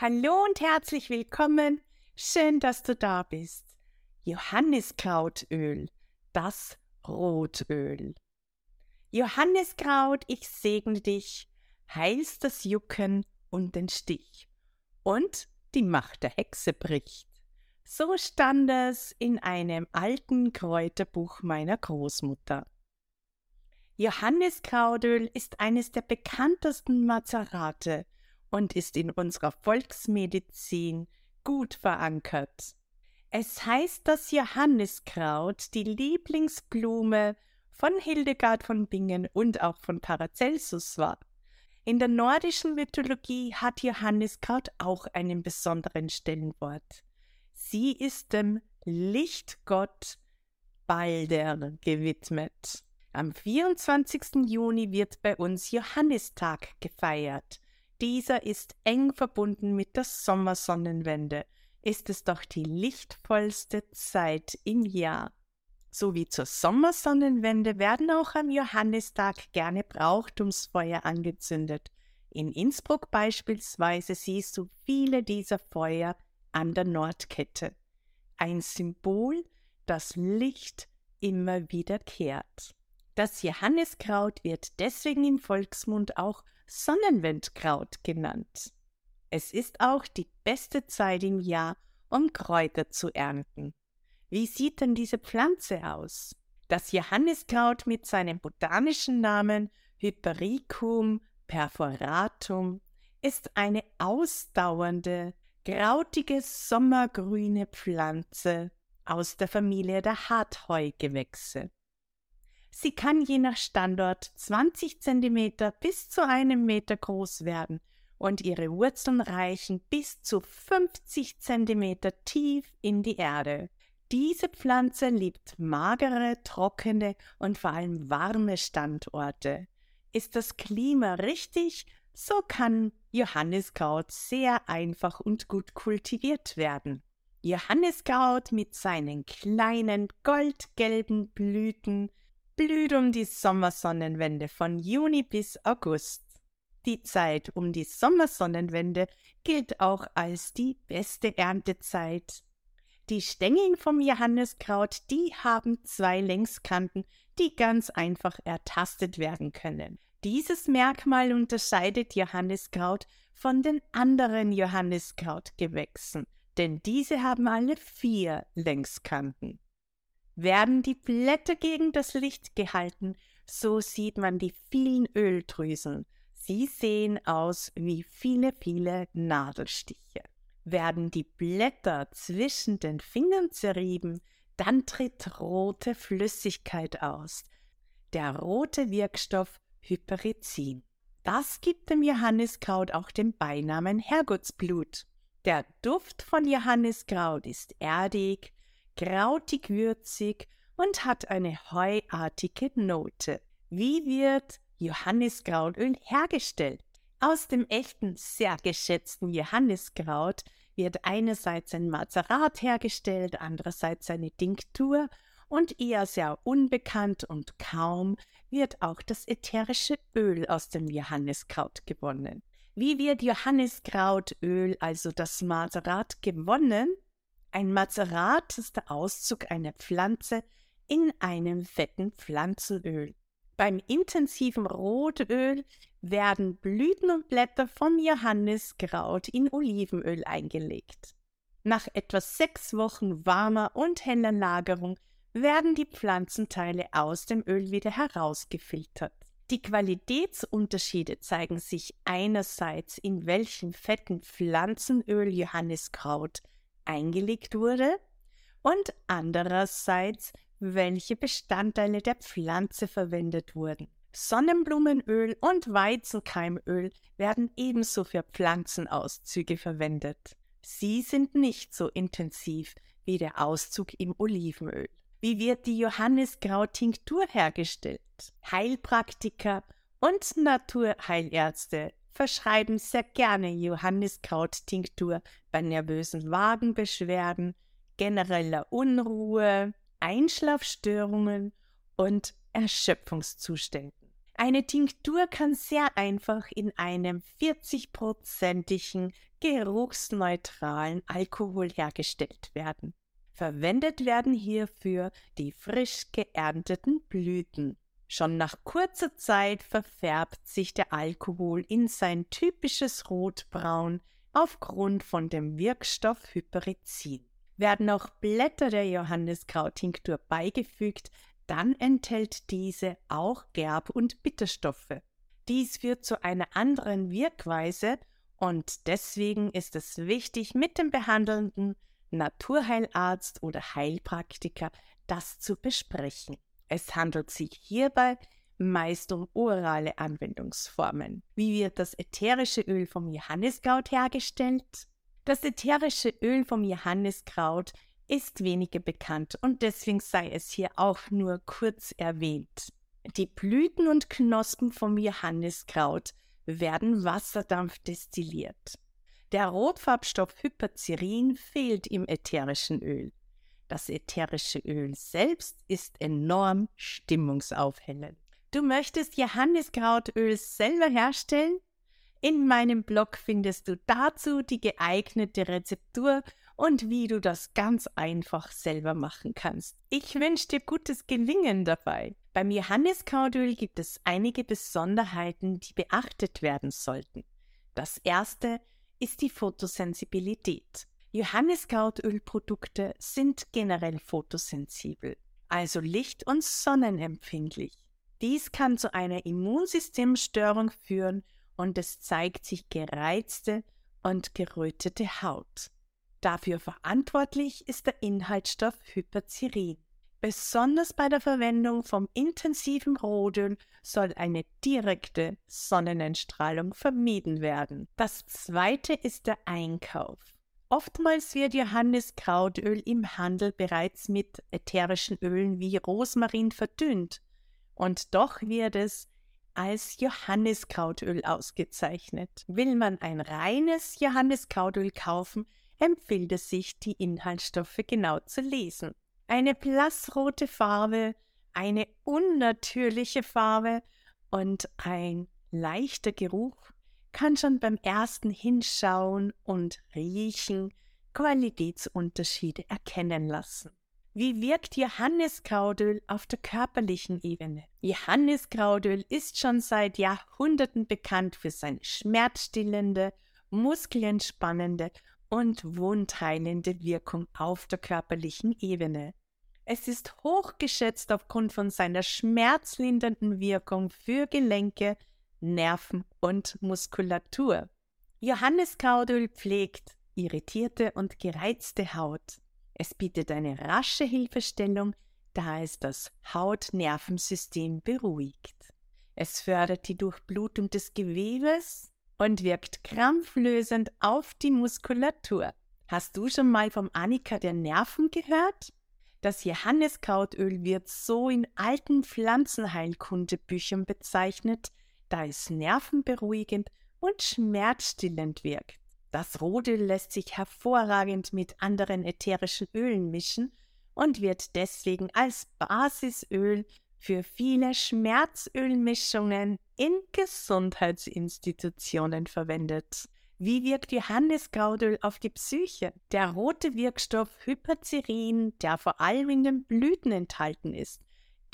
Hallo und herzlich willkommen. Schön, dass du da bist. Johanniskrautöl, das Rotöl. Johanniskraut, ich segne dich, heilst das Jucken und den Stich und die Macht der Hexe bricht. So stand es in einem alten Kräuterbuch meiner Großmutter. Johanniskrautöl ist eines der bekanntesten Mazerate und ist in unserer Volksmedizin gut verankert. Es heißt, dass Johanniskraut die Lieblingsblume von Hildegard von Bingen und auch von Paracelsus war. In der nordischen Mythologie hat Johanniskraut auch einen besonderen Stellenwort. Sie ist dem Lichtgott Balder gewidmet. Am 24. Juni wird bei uns Johannistag gefeiert. Dieser ist eng verbunden mit der Sommersonnenwende, ist es doch die lichtvollste Zeit im Jahr. So wie zur Sommersonnenwende werden auch am Johannistag gerne Brauchtumsfeuer angezündet. In Innsbruck beispielsweise siehst du viele dieser Feuer an der Nordkette. Ein Symbol, das Licht immer wiederkehrt. Das Johanniskraut wird deswegen im Volksmund auch Sonnenwendkraut genannt. Es ist auch die beste Zeit im Jahr, um Kräuter zu ernten. Wie sieht denn diese Pflanze aus? Das Johanniskraut mit seinem botanischen Namen Hypericum perforatum ist eine ausdauernde, krautige sommergrüne Pflanze aus der Familie der Hartheugewächse. Sie kann je nach Standort 20 cm bis zu einem Meter groß werden und ihre Wurzeln reichen bis zu 50 cm tief in die Erde. Diese Pflanze liebt magere, trockene und vor allem warme Standorte. Ist das Klima richtig, so kann Johanniskraut sehr einfach und gut kultiviert werden. Johanniskraut mit seinen kleinen goldgelben Blüten blüht um die Sommersonnenwende von Juni bis August. Die Zeit um die Sommersonnenwende gilt auch als die beste Erntezeit. Die Stängel vom Johanniskraut, die haben zwei Längskanten, die ganz einfach ertastet werden können. Dieses Merkmal unterscheidet Johanniskraut von den anderen Johanniskrautgewächsen, denn diese haben alle vier Längskanten. Werden die Blätter gegen das Licht gehalten, so sieht man die vielen Öldrüsen. Sie sehen aus wie viele, viele Nadelstiche. Werden die Blätter zwischen den Fingern zerrieben, dann tritt rote Flüssigkeit aus. Der rote Wirkstoff Hyperizin. Das gibt dem Johanniskraut auch den Beinamen Herrgottsblut. Der Duft von Johanniskraut ist erdig, krautig würzig und hat eine heuartige Note. Wie wird Johanniskrautöl hergestellt? Aus dem echten, sehr geschätzten Johanniskraut wird einerseits ein Mazerat hergestellt, andererseits eine Tinktur und eher sehr unbekannt und kaum wird auch das ätherische Öl aus dem Johanniskraut gewonnen. Wie wird Johanniskrautöl, also das Mazerat, gewonnen? Ein Mazerat ist der Auszug einer Pflanze in einem fetten Pflanzenöl. Beim intensiven Rotöl werden Blüten und Blätter vom Johanniskraut in Olivenöl eingelegt. Nach etwa sechs Wochen warmer und heller Lagerung werden die Pflanzenteile aus dem Öl wieder herausgefiltert. Die Qualitätsunterschiede zeigen sich einerseits, in welchem fetten Pflanzenöl Johanniskraut eingelegt wurde und andererseits, welche Bestandteile der Pflanze verwendet wurden. Sonnenblumenöl und Weizenkeimöl werden ebenso für Pflanzenauszüge verwendet. Sie sind nicht so intensiv wie der Auszug im Olivenöl. Wie wird die Johanniskraut-Tinktur hergestellt? Heilpraktiker und Naturheilärzte verschreiben sehr gerne Johanniskraut-Tinktur bei nervösen Wagenbeschwerden, genereller Unruhe, Einschlafstörungen und Erschöpfungszuständen. Eine Tinktur kann sehr einfach in einem 40-prozentigen geruchsneutralen Alkohol hergestellt werden. Verwendet werden hierfür die frisch geernteten Blüten. Schon nach kurzer Zeit verfärbt sich der Alkohol in sein typisches Rotbraun aufgrund von dem Wirkstoff Hyperizin. Werden auch Blätter der Johanniskraut-Tinktur beigefügt, dann enthält diese auch Gerb- und Bitterstoffe. Dies führt zu einer anderen Wirkweise und deswegen ist es wichtig, mit dem behandelnden Naturheilarzt oder Heilpraktiker das zu besprechen. Es handelt sich hierbei meist um orale Anwendungsformen. Wie wird das ätherische Öl vom Johanniskraut hergestellt? Das ätherische Öl vom Johanniskraut ist weniger bekannt und deswegen sei es hier auch nur kurz erwähnt. Die Blüten und Knospen vom Johanniskraut werden Wasserdampf destilliert. Der Rotfarbstoff Hyperzirin fehlt im ätherischen Öl. Das ätherische Öl selbst ist enorm stimmungsaufhellend. Du möchtest Johanniskrautöl selber herstellen? In meinem Blog findest du dazu die geeignete Rezeptur und wie du das ganz einfach selber machen kannst. Ich wünsche dir gutes Gelingen dabei. Beim Johanniskrautöl gibt es einige Besonderheiten, die beachtet werden sollten. Das erste ist die Photosensibilität. Johanniskrautölprodukte sind generell photosensibel, also licht- und sonnenempfindlich. Dies kann zu einer Immunsystemstörung führen und es zeigt sich gereizte und gerötete Haut. Dafür verantwortlich ist der Inhaltsstoff Hyperzirin. Besonders bei der Verwendung vom intensiven Rodeln soll eine direkte Sonnenentstrahlung vermieden werden. Das zweite ist der Einkauf. Oftmals wird Johanniskrautöl im Handel bereits mit ätherischen Ölen wie Rosmarin verdünnt, und doch wird es als Johanniskrautöl ausgezeichnet. Will man ein reines Johanniskrautöl kaufen, empfiehlt es sich, die Inhaltsstoffe genau zu lesen. Eine blassrote Farbe, eine unnatürliche Farbe und ein leichter Geruch kann schon beim ersten Hinschauen und Riechen Qualitätsunterschiede erkennen lassen. Wie wirkt Johanniskrautöl auf der körperlichen Ebene? Johanniskrautöl ist schon seit Jahrhunderten bekannt für seine schmerzstillende, muskelentspannende und wundheilende Wirkung auf der körperlichen Ebene. Es ist hochgeschätzt aufgrund von seiner schmerzlindernden Wirkung für Gelenke, Nerven und Muskulatur. Johanniskrautöl pflegt irritierte und gereizte Haut. Es bietet eine rasche Hilfestellung, da es das Haut-Nervensystem beruhigt. Es fördert die Durchblutung des Gewebes und wirkt krampflösend auf die Muskulatur. Hast du schon mal vom Annika der Nerven gehört? Das Johanniskrautöl wird so in alten Pflanzenheilkundebüchern bezeichnet, da es nervenberuhigend und schmerzstillend wirkt. Das Rodel lässt sich hervorragend mit anderen ätherischen Ölen mischen und wird deswegen als Basisöl für viele Schmerzölmischungen in Gesundheitsinstitutionen verwendet. Wie wirkt Johanniskrautöl auf die Psyche? Der rote Wirkstoff Hyperzirin, der vor allem in den Blüten enthalten ist.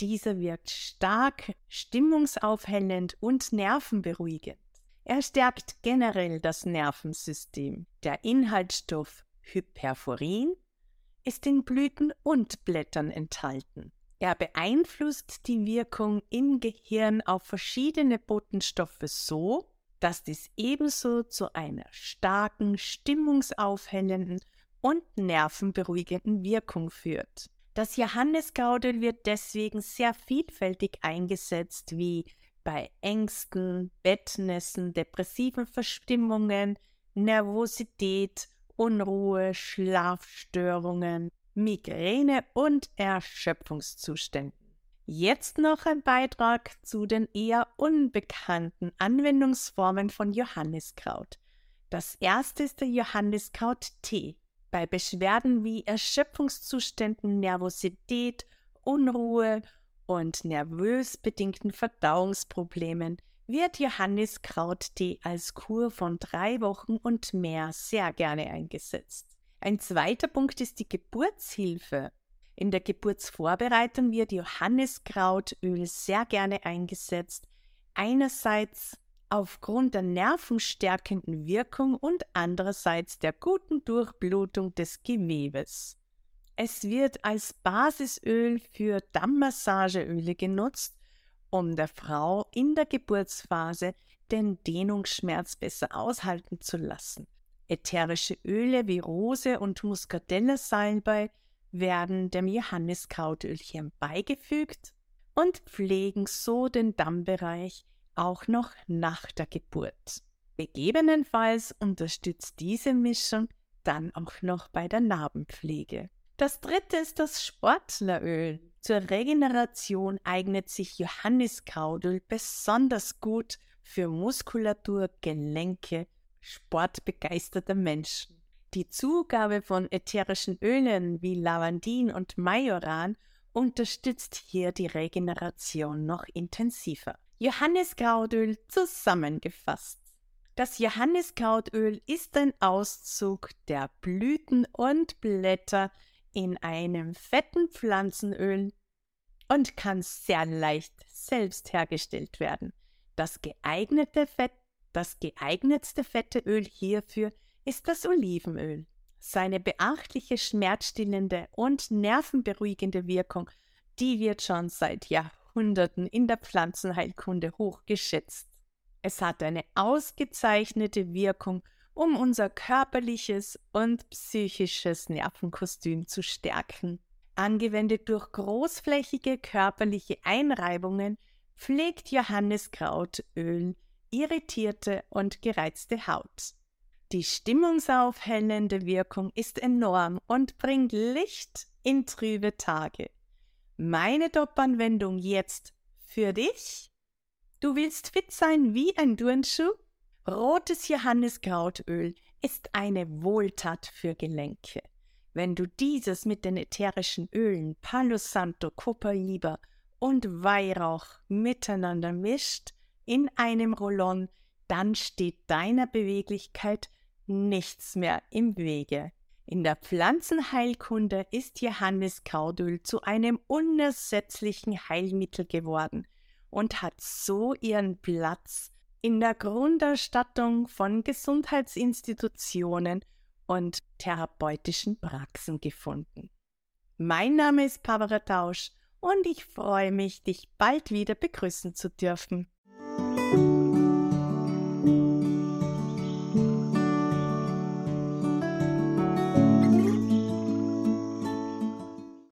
Dieser wirkt stark, stimmungsaufhellend und nervenberuhigend. Er stärkt generell das Nervensystem. Der Inhaltsstoff Hyperforin ist in Blüten und Blättern enthalten. Er beeinflusst die Wirkung im Gehirn auf verschiedene Botenstoffe so, dass dies ebenso zu einer starken, stimmungsaufhellenden und nervenberuhigenden Wirkung führt. Das Johanniskraut wird deswegen sehr vielfältig eingesetzt, wie bei Ängsten, Bettnässen, depressiven Verstimmungen, Nervosität, Unruhe, Schlafstörungen, Migräne und Erschöpfungszuständen. Jetzt noch ein Beitrag zu den eher unbekannten Anwendungsformen von Johanniskraut. Das erste ist der Johanniskraut-Tee. Bei Beschwerden wie Erschöpfungszuständen, Nervosität, Unruhe und nervös bedingten Verdauungsproblemen wird Johanniskrauttee als Kur von drei Wochen und mehr sehr gerne eingesetzt. Ein zweiter Punkt ist die Geburtshilfe. In der Geburtsvorbereitung wird Johanniskrautöl sehr gerne eingesetzt. Einerseits aufgrund der nervenstärkenden Wirkung und andererseits der guten Durchblutung des Gewebes. Es wird als Basisöl für Dammmassageöle genutzt, um der Frau in der Geburtsphase den Dehnungsschmerz besser aushalten zu lassen. Ätherische Öle wie Rose und Muscatella Salbei werden dem Johanniskrautölchen beigefügt und pflegen so den Dammbereich auch noch nach der Geburt. Gegebenenfalls unterstützt diese Mischung dann auch noch bei der Narbenpflege. Das dritte ist das Sportleröl. Zur Regeneration eignet sich Johanniskrautöl besonders gut für Muskulatur, Gelenke, sportbegeisterte Menschen. Die Zugabe von ätherischen Ölen wie Lavandin und Majoran unterstützt hier die Regeneration noch intensiver. Johanniskrautöl zusammengefasst. Das Johanniskrautöl ist ein Auszug der Blüten und Blätter in einem fetten Pflanzenöl und kann sehr leicht selbst hergestellt werden. Das geeignete Fett, das geeignetste fette Öl hierfür ist das Olivenöl. Seine beachtliche schmerzstillende und nervenberuhigende Wirkung, die wird schon seit Jahrhunderten in der Pflanzenheilkunde hochgeschätzt. Es hat eine ausgezeichnete Wirkung um unser körperliches und psychisches Nervenkostüm zu stärken. Angewendet durch großflächige körperliche Einreibungen pflegt Johanniskrautöl irritierte und gereizte Haut. Die stimmungsaufhellende Wirkung ist enorm und bringt Licht in trübe Tage. Meine Top-Anwendung jetzt für dich? Du willst fit sein wie ein Turnschuh? Rotes Johanniskrautöl ist eine Wohltat für Gelenke. Wenn du dieses mit den ätherischen Ölen Palo Santo, Copaiba und Weihrauch miteinander mischt in einem Rollon, dann steht deiner Beweglichkeit nichts mehr im Wege. In der Pflanzenheilkunde ist Johanniskrautöl zu einem unersetzlichen Heilmittel geworden und hat so ihren Platz in der Grunderstattung von Gesundheitsinstitutionen und therapeutischen Praxen gefunden. Mein Name ist Barbara Tausch und ich freue mich, dich bald wieder begrüßen zu dürfen.